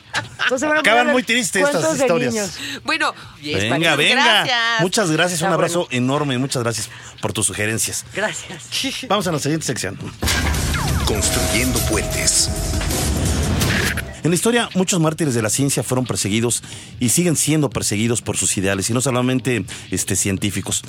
E: Entonces,
B: Acaban muy tristes estas historias.
E: niños.
A: Bueno,
B: Venga,
A: muchas
B: venga.
A: Gracias.
B: Muchas gracias. Un
E: Está
B: abrazo
E: bueno.
B: enorme. Muchas gracias por tus sugerencias.
E: Gracias.
B: Vamos a la siguiente sección.
C: Construyendo puentes.
B: En la historia, muchos mártires de la ciencia fueron perseguidos y siguen siendo perseguidos por sus ideales, y no solamente este, científicos.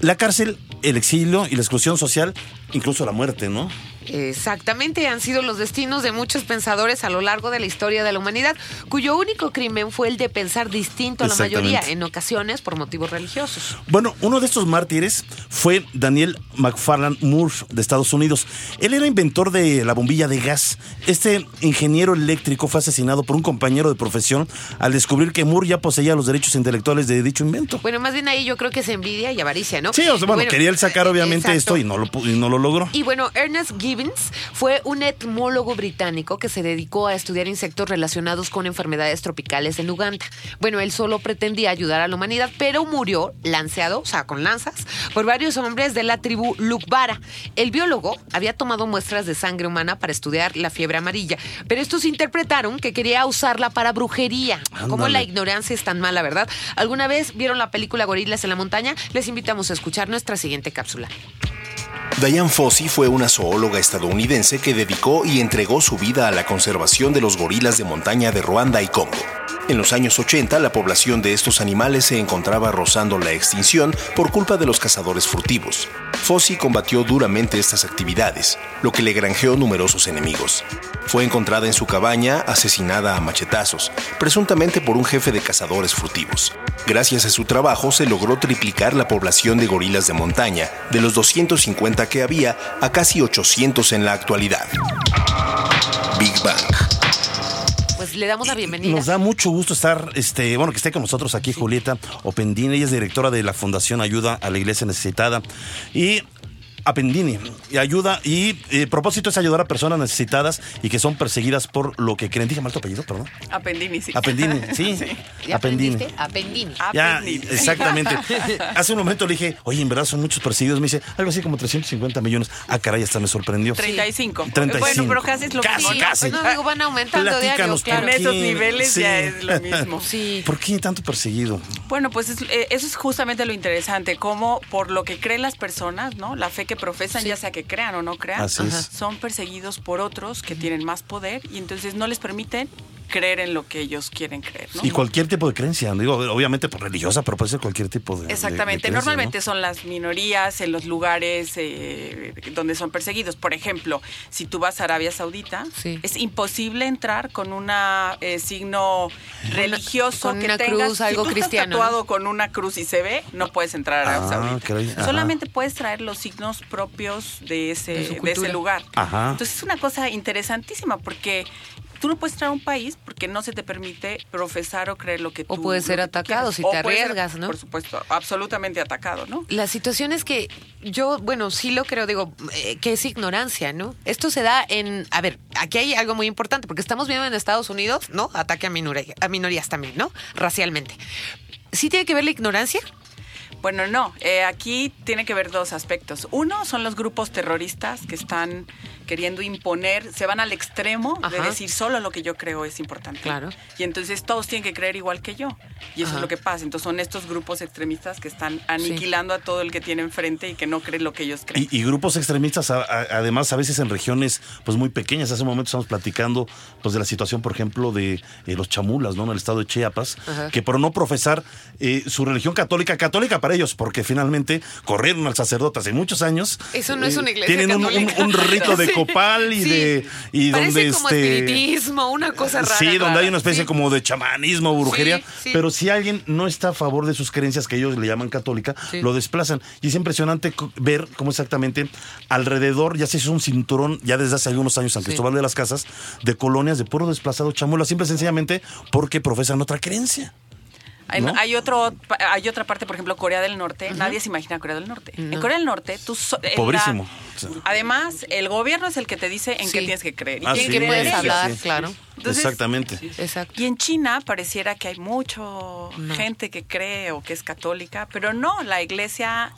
B: La cárcel, el exilio y la exclusión social, incluso la muerte, ¿no?
A: Exactamente, han sido los destinos de muchos pensadores a lo largo de la historia de la humanidad, cuyo único crimen fue el de pensar distinto a la mayoría, en ocasiones por motivos religiosos.
B: Bueno, uno de estos mártires fue Daniel McFarland Moore de Estados Unidos. Él era inventor de la bombilla de gas. Este ingeniero eléctrico fue asesinado por un compañero de profesión al descubrir que Moore ya poseía los derechos intelectuales de dicho invento.
A: Bueno, más bien ahí yo creo que es envidia y avaricia, ¿no?
B: Sí, o sea, bueno, quería él sacar obviamente
A: exacto.
B: esto y no lo, y no lo logró.
A: Y bueno, Ernest Gibbons fue un entomólogo británico que se dedicó a estudiar insectos relacionados con enfermedades tropicales en Uganda. Bueno, él solo pretendía ayudar a la humanidad, pero murió lanceado, o sea, con lanzas, por varios hombres de la tribu Lukbara. El biólogo había tomado muestras de sangre humana para estudiar la fiebre amarilla, pero estos interpretaron que quería usarla para brujería. Como la ignorancia es tan mala, ¿verdad? ¿Alguna vez vieron la película Gorilas en la montaña? Les invitamos a escuchar nuestra siguiente cápsula.
C: Diane Fossey fue una zoóloga estadounidense que dedicó y entregó su vida a la conservación de los gorilas de montaña de Ruanda y Congo. En los años 80, la población de estos animales se encontraba rozando la extinción por culpa de los cazadores furtivos. Fossey combatió duramente estas actividades, lo que le granjeó numerosos enemigos. Fue encontrada en su cabaña, asesinada a machetazos, presuntamente por un jefe de cazadores furtivos. Gracias a su trabajo se logró triplicar la población de gorilas de montaña, de los 250 que había a casi 800 en la actualidad. Big Bang.
A: Pues le damos la bienvenida.
B: Nos da mucho gusto estar, este, bueno, que esté con nosotros aquí Julieta Opendini. Ella es directora de la Fundación Ayuda a la Iglesia Necesitada. Y Apendini, y ayuda, y el propósito es ayudar a personas necesitadas y que son perseguidas por lo que creen. Dije mal tu apellido, perdón.
F: Apendini, sí.
B: Apendini, sí.
A: ¿Ya
B: Apendini.
A: aprendiste? Apendini.
B: Ya, exactamente. Hace un momento le dije, oye, en verdad son muchos perseguidos. Me dice, algo así como 350 millones. Ah, caray, hasta me sorprendió.
F: 35.
B: 35.
F: Bueno, pero casi es lo
B: Casi,
F: mismo.
B: casi.
A: Pues no digo, van aumentando diario,
B: Platícanos,
A: claro.
F: En
B: ¿por
F: esos niveles
B: Sí.
F: ya es lo mismo.
A: Sí.
B: ¿Por qué tanto perseguido?
F: Bueno, pues es- eh, eso es justamente lo interesante, cómo por lo que creen las personas, ¿no? La fe que profesan, ya sea que crean o no crean,
B: Así
F: son perseguidos por otros que tienen más poder y entonces no les permiten creer en lo que ellos quieren creer. ¿no?
B: Y cualquier tipo de creencia, digo, obviamente pues, religiosa, pero puede ser cualquier tipo de. de- de
F: Exactamente.
B: creencia,
F: Normalmente
B: ¿no?
F: son las minorías en los lugares eh, donde son perseguidos. Por ejemplo, si tú vas a Arabia Saudita,
A: Sí.
F: es imposible entrar con un signo religioso
A: con
F: que
A: una
F: tengas.
A: cruz, algo
F: si tú
A: cristiano,
F: Estás tatuado con una cruz y se ve, no puedes entrar a Arabia
B: Ah,
F: Saudita.
B: caray.
F: Solamente puedes traer los signos propios de ese,
A: De
F: ese lugar.
B: Ajá.
F: Entonces es una cosa interesantísima porque tú no puedes entrar a un país porque no se te permite profesar o creer lo que tú
A: O puedes ser atacado si
F: O
A: te
F: ser,
A: arriesgas, ¿no?
F: Por supuesto, absolutamente atacado, ¿no?
A: La situación es que yo, bueno, sí lo creo, digo, eh, que es ignorancia, ¿no? Esto se da en, a ver, aquí hay algo muy importante, porque estamos viendo en Estados Unidos, ¿no? Ataque a, minoría- a minorías también, ¿no? Racialmente. ¿Sí tiene que ver la ignorancia?
F: Bueno, no, eh, aquí tiene que ver dos aspectos. Uno son los grupos terroristas que están queriendo imponer, se van al extremo de decir solo lo que yo creo es importante.
A: Claro.
F: Y entonces todos tienen que creer igual que yo. Y eso
A: Ajá.
F: es lo que pasa. Entonces son estos grupos extremistas que están aniquilando a todo el que tiene enfrente y que no cree lo que ellos creen.
B: Y, y grupos extremistas, a- a- además, a veces en regiones pues muy pequeñas. Hace un momento estamos platicando pues de la situación, por ejemplo, de eh, los chamulas, ¿no? En el estado de Chiapas,
A: Ajá.
B: que por no profesar eh, su religión católica, católica para ellos, porque finalmente corrieron al sacerdote hace muchos años. eh,
A: Eso no es una iglesia
B: Tienen un- un,
A: católica.
B: un rito de
A: Sí.
B: Copal y
A: Sí.
B: de. Y
A: Parece
B: donde
A: como
B: este.
A: espiritismo, una cosa rara.
B: Sí, donde
A: rara.
B: hay una especie
A: Sí.
B: como de chamanismo, brujería.
A: Sí.
B: Pero si alguien no está a favor de sus creencias, que ellos le llaman católica, lo desplazan. Y es impresionante ver cómo exactamente alrededor ya se hizo un cinturón, ya desde hace algunos años, San. Cristóbal de las Casas, de colonias de puro desplazado chamula, simple y sencillamente porque profesan otra creencia.
F: Hay,
B: ¿no?
F: hay otro, hay otra parte, por ejemplo, Corea del Norte. Nadie se imagina Corea del Norte. En Corea del Norte, tú... so- la-
B: Pobrísimo.
F: Además, el gobierno es el que te dice en
A: Sí.
F: qué tienes que creer. y
B: Ah, sí,
F: en
A: puedes hablar,
B: sí, sí.
A: claro.
F: Entonces,
B: Exactamente.
A: Exacto.
F: Y en China pareciera que hay mucho
A: No.
F: gente que cree o que es católica, pero no, la iglesia,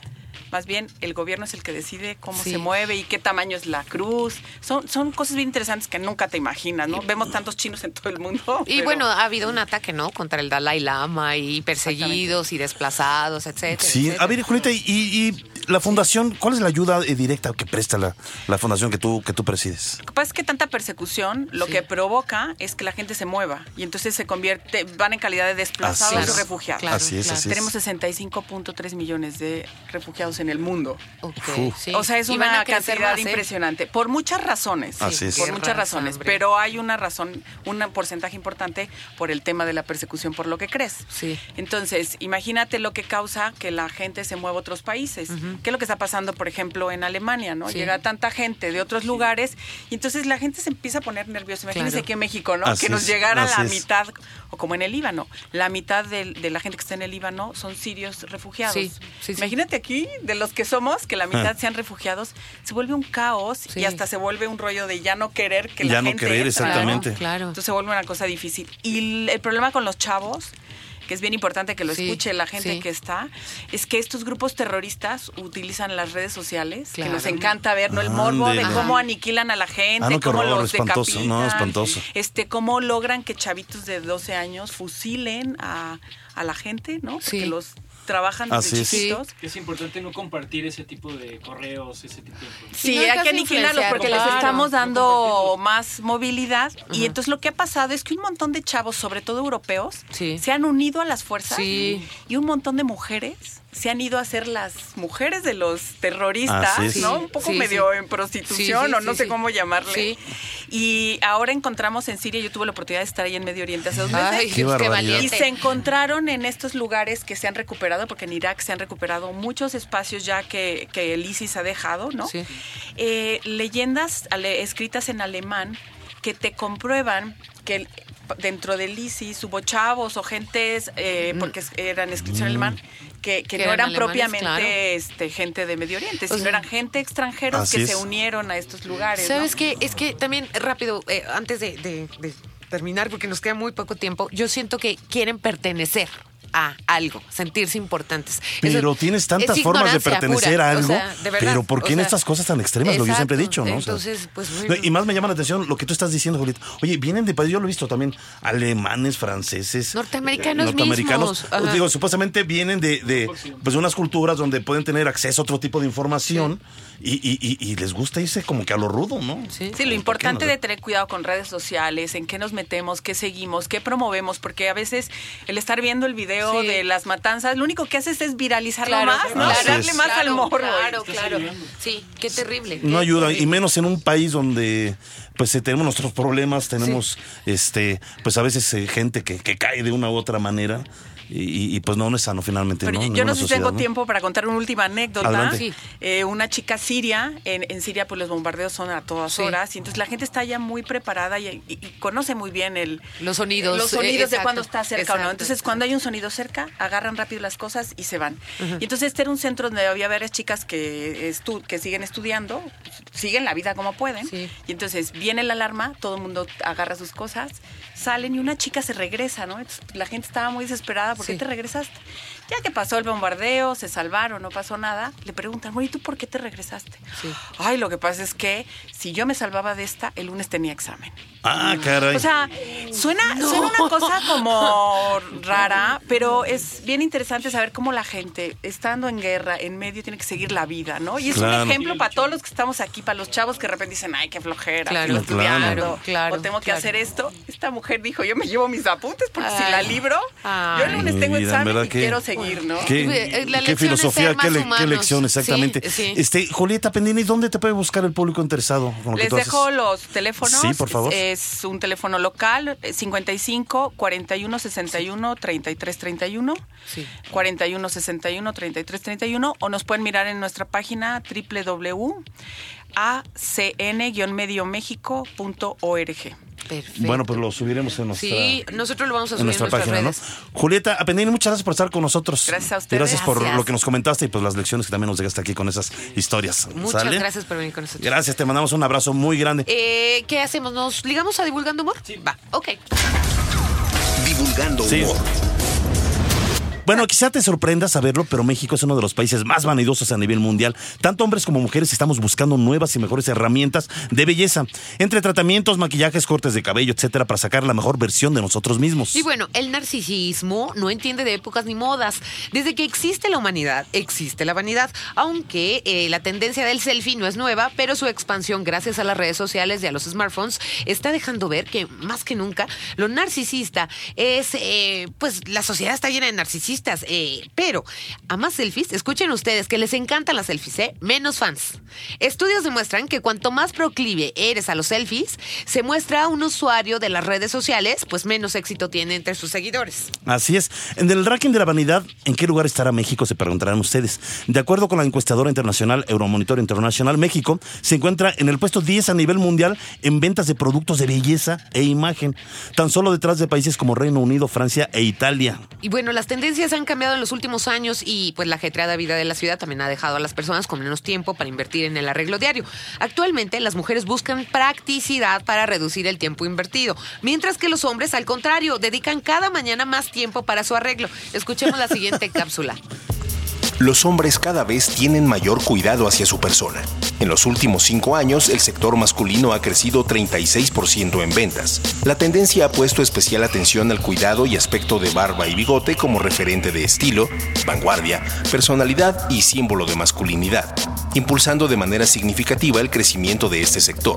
F: más bien el gobierno es el que decide cómo
A: Sí.
F: se mueve y qué tamaño es la cruz. Son, son cosas bien interesantes que nunca te imaginas, ¿no? Vemos tantos chinos en todo el mundo.
A: Y
F: pero-
A: bueno, ha habido un ataque, ¿no? Contra el Dalai Lama y perseguidos y desplazados, etcétera.
B: Sí,
A: etcétera.
B: a ver, Julieta, y, y la fundación, ¿cuál es la ayuda eh, directa que presta la, la fundación que tú, que tú presides?
F: Lo que pasa es que tanta persecución lo
A: Sí.
F: que provoca es que la gente se mueva y entonces se convierte, van en calidad de desplazados
B: Así
F: y
B: es.
F: refugiados.
A: Claro,
B: así es,
A: claro.
B: así es.
F: Tenemos 65.3 millones de refugiados en el mundo.
A: Ok,
B: Uf.
A: sí.
F: O sea, es
A: Y
F: una cantidad
A: más, ¿eh?
F: impresionante. Por muchas razones.
B: Así
F: sí,
B: es.
F: Por muchas razones.
A: hambre.
F: Pero hay una razón, un porcentaje importante por el tema de la persecución por lo que crees.
A: Sí.
F: Entonces, imagínate lo que causa que la gente se mueva a otros países. ¿Qué es lo que está pasando, por ejemplo, en Alemania? ¿no?
A: Sí.
F: Llega tanta gente de otros lugares y entonces la gente se empieza a poner nerviosa. Imagínense
A: Claro.
F: que en México, ¿no?
B: Así
F: que nos
B: es,
F: llegara
B: así
F: la
B: es.
F: mitad, o como en el Líbano, la mitad de, la gente que está en el Líbano son sirios refugiados.
A: Sí, sí, sí.
F: Imagínate aquí, de los que somos, que la mitad sean refugiados, se vuelve un caos
A: Sí.
F: y hasta se vuelve un rollo de ya no querer que
B: Ya
F: la
B: no
F: gente
B: querer, exactamente.
A: Claro.
F: Entonces se vuelve una cosa difícil. Y el, problema con los chavos, que es bien importante que lo
A: Sí,
F: escuche la gente
A: sí.
F: que está, es que estos grupos terroristas utilizan las redes sociales,
A: Claro.
F: que nos encanta ver, ¿no? El morbo de cómo aniquilan a la gente,
B: Ah, no,
F: cómo
B: horror,
F: los
B: espantoso,
F: decapitan,
B: no, espantoso.
F: este, cómo logran que chavitos de 12 años fusilen a, a la gente, ¿no? Porque
A: Sí.
F: los trabajan desde
B: Así es.
F: chiquitos.
G: Es importante no compartir ese tipo de correos, ese tipo de información.
F: Sí,
A: no
F: hay que aniquilarlos porque les estamos dando más movilidad. Y entonces lo que ha pasado es que un montón de chavos, sobre todo europeos,
A: Sí.
F: se han unido a las fuerzas
A: Sí.
F: y un montón de mujeres se han ido a ser las mujeres de los terroristas. ¿no?
A: Sí,
F: Un poco
A: sí,
F: medio
A: sí.
F: en prostitución
A: Sí, sí,
F: o no
A: sí,
F: sé
A: sí.
F: cómo llamarle.
A: Sí.
F: Y ahora encontramos en Siria, yo tuve la oportunidad de estar ahí en Medio Oriente hace dos meses.
A: Ay,
B: Qué.
F: Y se encontraron en estos lugares que se han recuperado, porque en Irak se han recuperado muchos espacios ya que, que el ISIS ha dejado, ¿no?
A: Sí.
F: Eh, leyendas ale- escritas en alemán que te comprueban que dentro del ISIS hubo chavos o gentes, eh, porque es- eran escritos en alemán, que, que
A: Mm. Que
F: no
A: eran
F: propiamente
A: claro.
F: este, gente de Medio Oriente,
A: O
F: sino
A: sea,
F: eran gente extranjeros
B: Así
F: que
B: es.
F: se unieron a estos lugares. ¿no?
A: ¿Sabes qué? Es que también, rápido, eh, antes de, de- de terminar, porque nos queda muy poco tiempo, yo siento que quieren pertenecer. A algo, sentirse importantes.
B: Pero
A: Eso
B: tienes tantas formas de pertenecer
A: pura,
B: a
A: o
B: algo,
A: sea, de verdad,
B: pero ¿por
A: o
B: qué en estas cosas tan extremas? Lo que yo siempre he dicho, ¿no? O sea,
A: Entonces, pues bueno.
B: Y más me llama la atención lo que tú estás diciendo, Julieta. Oye, vienen de países, yo lo he visto también, alemanes, franceses.
A: Norteamericanos
B: eh, norteamericanos.
A: mismos.
B: Digo, supuestamente vienen de, de pues, unas culturas donde pueden tener acceso a otro tipo de información y- y- y les gusta irse como que a lo rudo, ¿no?
A: Sí.
F: Sí, lo importante de tener cuidado con redes sociales, en qué nos metemos, qué seguimos, qué promovemos, porque a veces el estar viendo el video
A: Sí.
F: de las matanzas, lo único que haces es viralizarlo
A: Claro,
F: más, ¿no? Darle
B: es.
F: más al
A: claro,
F: morbo.
A: Claro, claro. Sí, qué terrible.
B: No
A: qué
B: ayuda, y menos en un país donde pues tenemos nuestros problemas, tenemos este pues a veces eh, gente que, que cae de una u otra manera y, y, pues no, no es sano finalmente.
F: Pero
B: ¿no?
F: yo, no sé si tengo
B: ¿no?
F: tiempo para contar una última anécdota.
A: Sí.
F: Eh, una chica siria, en, en Siria pues los bombardeos son a todas
A: Sí.
F: horas y entonces la gente está ya muy preparada y, y- y conoce muy bien el,
A: Los sonidos,
F: los
A: eh,
F: sonidos de cuando está cerca o no.
A: exacto.
F: Entonces cuando hay un sonido cerca, agarran rápido las cosas y se van. Y entonces este era un centro donde había varias chicas que, estu- que siguen estudiando, siguen la vida como pueden.
A: Sí.
F: Y entonces viene la alarma, todo el mundo agarra sus cosas, salen y una chica se regresa, ¿no? Entonces, la gente estaba muy desesperada, ¿por qué
A: Sí.
F: te regresaste? Ya que pasó el bombardeo, se salvaron, no pasó nada, le preguntan, bueno, ¿y tú por qué te regresaste?
A: Sí.
F: Ay, lo que pasa es que si yo me salvaba de esta, el lunes tenía examen.
B: Ah, caray.
F: O sea, suena, suena una cosa como rara, pero es bien interesante saber cómo la gente, estando en guerra, en medio, tiene que seguir la vida, ¿no? Y es
B: Claro.
F: un ejemplo para todos los que estamos aquí, para los chavos que de repente dicen, ay, qué flojera,
A: Claro,
F: estudiando,
A: claro, claro,
F: o tengo que
A: claro.
F: hacer esto. Esta mujer dijo, yo me llevo mis apuntes porque si la libro, yo el lunes tengo
B: vida,
F: examen
B: ¿verdad
F: y
B: que-
F: quiero seguir, ¿no?
B: ¿Qué,
A: Eh, la
B: filosofía, qué, le- qué lección exactamente?
A: Sí, sí.
B: Este, Julieta Pendini, ¿dónde te puede buscar el público interesado con lo que
F: Les
B: tú haces?
F: dejo los teléfonos.
B: Sí, por favor.
F: Es un teléfono local, eh, 55 41 61 33 31.
A: Sí.
F: 41 61 33 31. O nos pueden mirar en nuestra página www.acn-mediomexico.org.
A: Perfecto.
B: Bueno, pues lo subiremos en nuestra,
A: Sí, nosotros lo vamos a
B: en
A: subir
B: nuestra
A: en nuestras
B: página,
A: redes.
B: ¿no? Julieta Apendini, muchas gracias por estar con nosotros.
F: Gracias a ustedes.
B: Gracias por
A: Gracias.
B: lo que nos comentaste y pues las lecciones que también nos dejaste aquí con esas historias.
A: Muchas
B: ¿Sale?
A: gracias por venir con nosotros.
B: Gracias, te mandamos un abrazo muy grande.
A: Eh, ¿Qué hacemos? ¿Nos ligamos a Divulgando Humor? Va, ok.
C: Divulgando
B: Sí.
C: humor.
B: Bueno, quizá te sorprenda saberlo, pero México es uno de los países más vanidosos a nivel mundial. Tanto hombres como mujeres estamos buscando nuevas y mejores herramientas de belleza, entre tratamientos, maquillajes, cortes de cabello, etcétera, para sacar la mejor versión de nosotros mismos.
A: Y bueno, el narcisismo no entiende de épocas ni modas. Desde que existe la humanidad, existe la vanidad. Aunque eh, la tendencia del selfie no es nueva, pero su expansión gracias a las redes sociales y a los smartphones está dejando ver que más que nunca lo narcisista es, eh, pues la sociedad está llena de narcisistas. Eh, pero a más selfies, escuchen ustedes que les encantan las selfies, ¿eh? menos fans. Estudios demuestran que cuanto más proclive eres a los selfies, se muestra un usuario de las redes sociales, pues menos éxito tiene entre sus seguidores.
B: Así es. En el ranking de la vanidad, ¿en qué lugar estará México? Se preguntarán ustedes. De acuerdo con la encuestadora internacional Euromonitor International, México se encuentra en el puesto 10 a nivel mundial en ventas de productos de belleza e imagen, tan solo detrás de países como Reino Unido, Francia e Italia.
A: Y bueno, las tendencias han cambiado en los últimos años y pues la ajetreada vida de la ciudad también ha dejado a las personas con menos tiempo para invertir en el arreglo diario. Actualmente las mujeres buscan practicidad para reducir el tiempo invertido, mientras que los hombres al contrario dedican cada mañana más tiempo para su arreglo. Escuchemos la siguiente cápsula.
C: Los hombres cada vez tienen mayor cuidado hacia su persona. En los últimos cinco años, el sector masculino ha crecido 36% en ventas. La tendencia ha puesto especial atención al cuidado y aspecto de barba y bigote como referente de estilo, vanguardia, personalidad y símbolo de masculinidad, impulsando de manera significativa el crecimiento de este sector.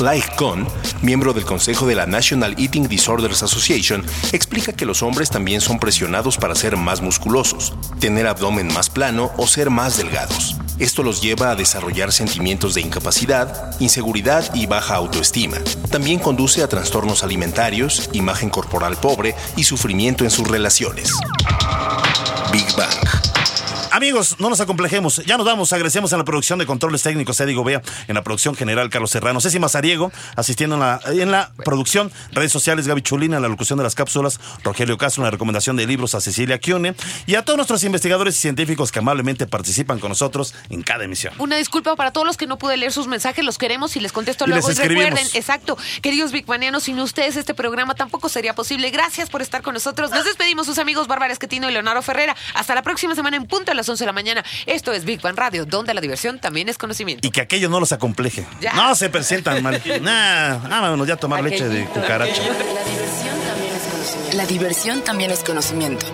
C: Like Gunn, miembro del consejo de la National Eating Disorders Association, explica que los hombres también son presionados para ser más musculosos, tener abdomen más o ser más delgados. Esto los lleva a desarrollar sentimientos de incapacidad, inseguridad y baja autoestima. También conduce a trastornos alimentarios, imagen corporal pobre y sufrimiento en sus relaciones. Big Bang.
B: Amigos, no nos acomplejemos. Ya nos vamos. Agradecemos a la producción de controles técnicos Eddie Gobea, en la producción general Carlos Serrano, Ceci Mazariego, asistiendo en la, en la producción, redes sociales Gaby Chulina, en la locución de las cápsulas, Rogelio Castro, en la recomendación de libros a Cecilia Chione y a todos nuestros investigadores y científicos que amablemente participan con nosotros en cada emisión.
A: Una disculpa para todos los que no pude leer sus mensajes, los queremos y les contesto
B: Y
A: luego.
B: les
A: Y recuerden, exacto, queridos Bigmanianos, sin ustedes este programa tampoco sería posible. Gracias por estar con nosotros. Nos despedimos sus amigos Bárbara Esquetino y Leonardo Ferrera. Hasta la próxima semana en punto a las 11 de la mañana. Esto es Big Bang Radio, donde la diversión también es conocimiento.
B: Y que aquello no los acompleje.
A: Ya.
B: No se presentan mal. Nah, vámonos ya a tomar leche de cucaracha.
H: La diversión también es conocimiento. La diversión también es conocimiento.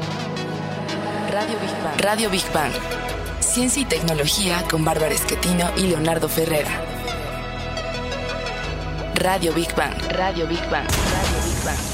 H: Radio Big Bang. Radio Big Bang. Ciencia y tecnología con Bárbara Esquetino y Leonardo Ferrera. Radio Big Bang. Radio Big Bang. Radio Big Bang.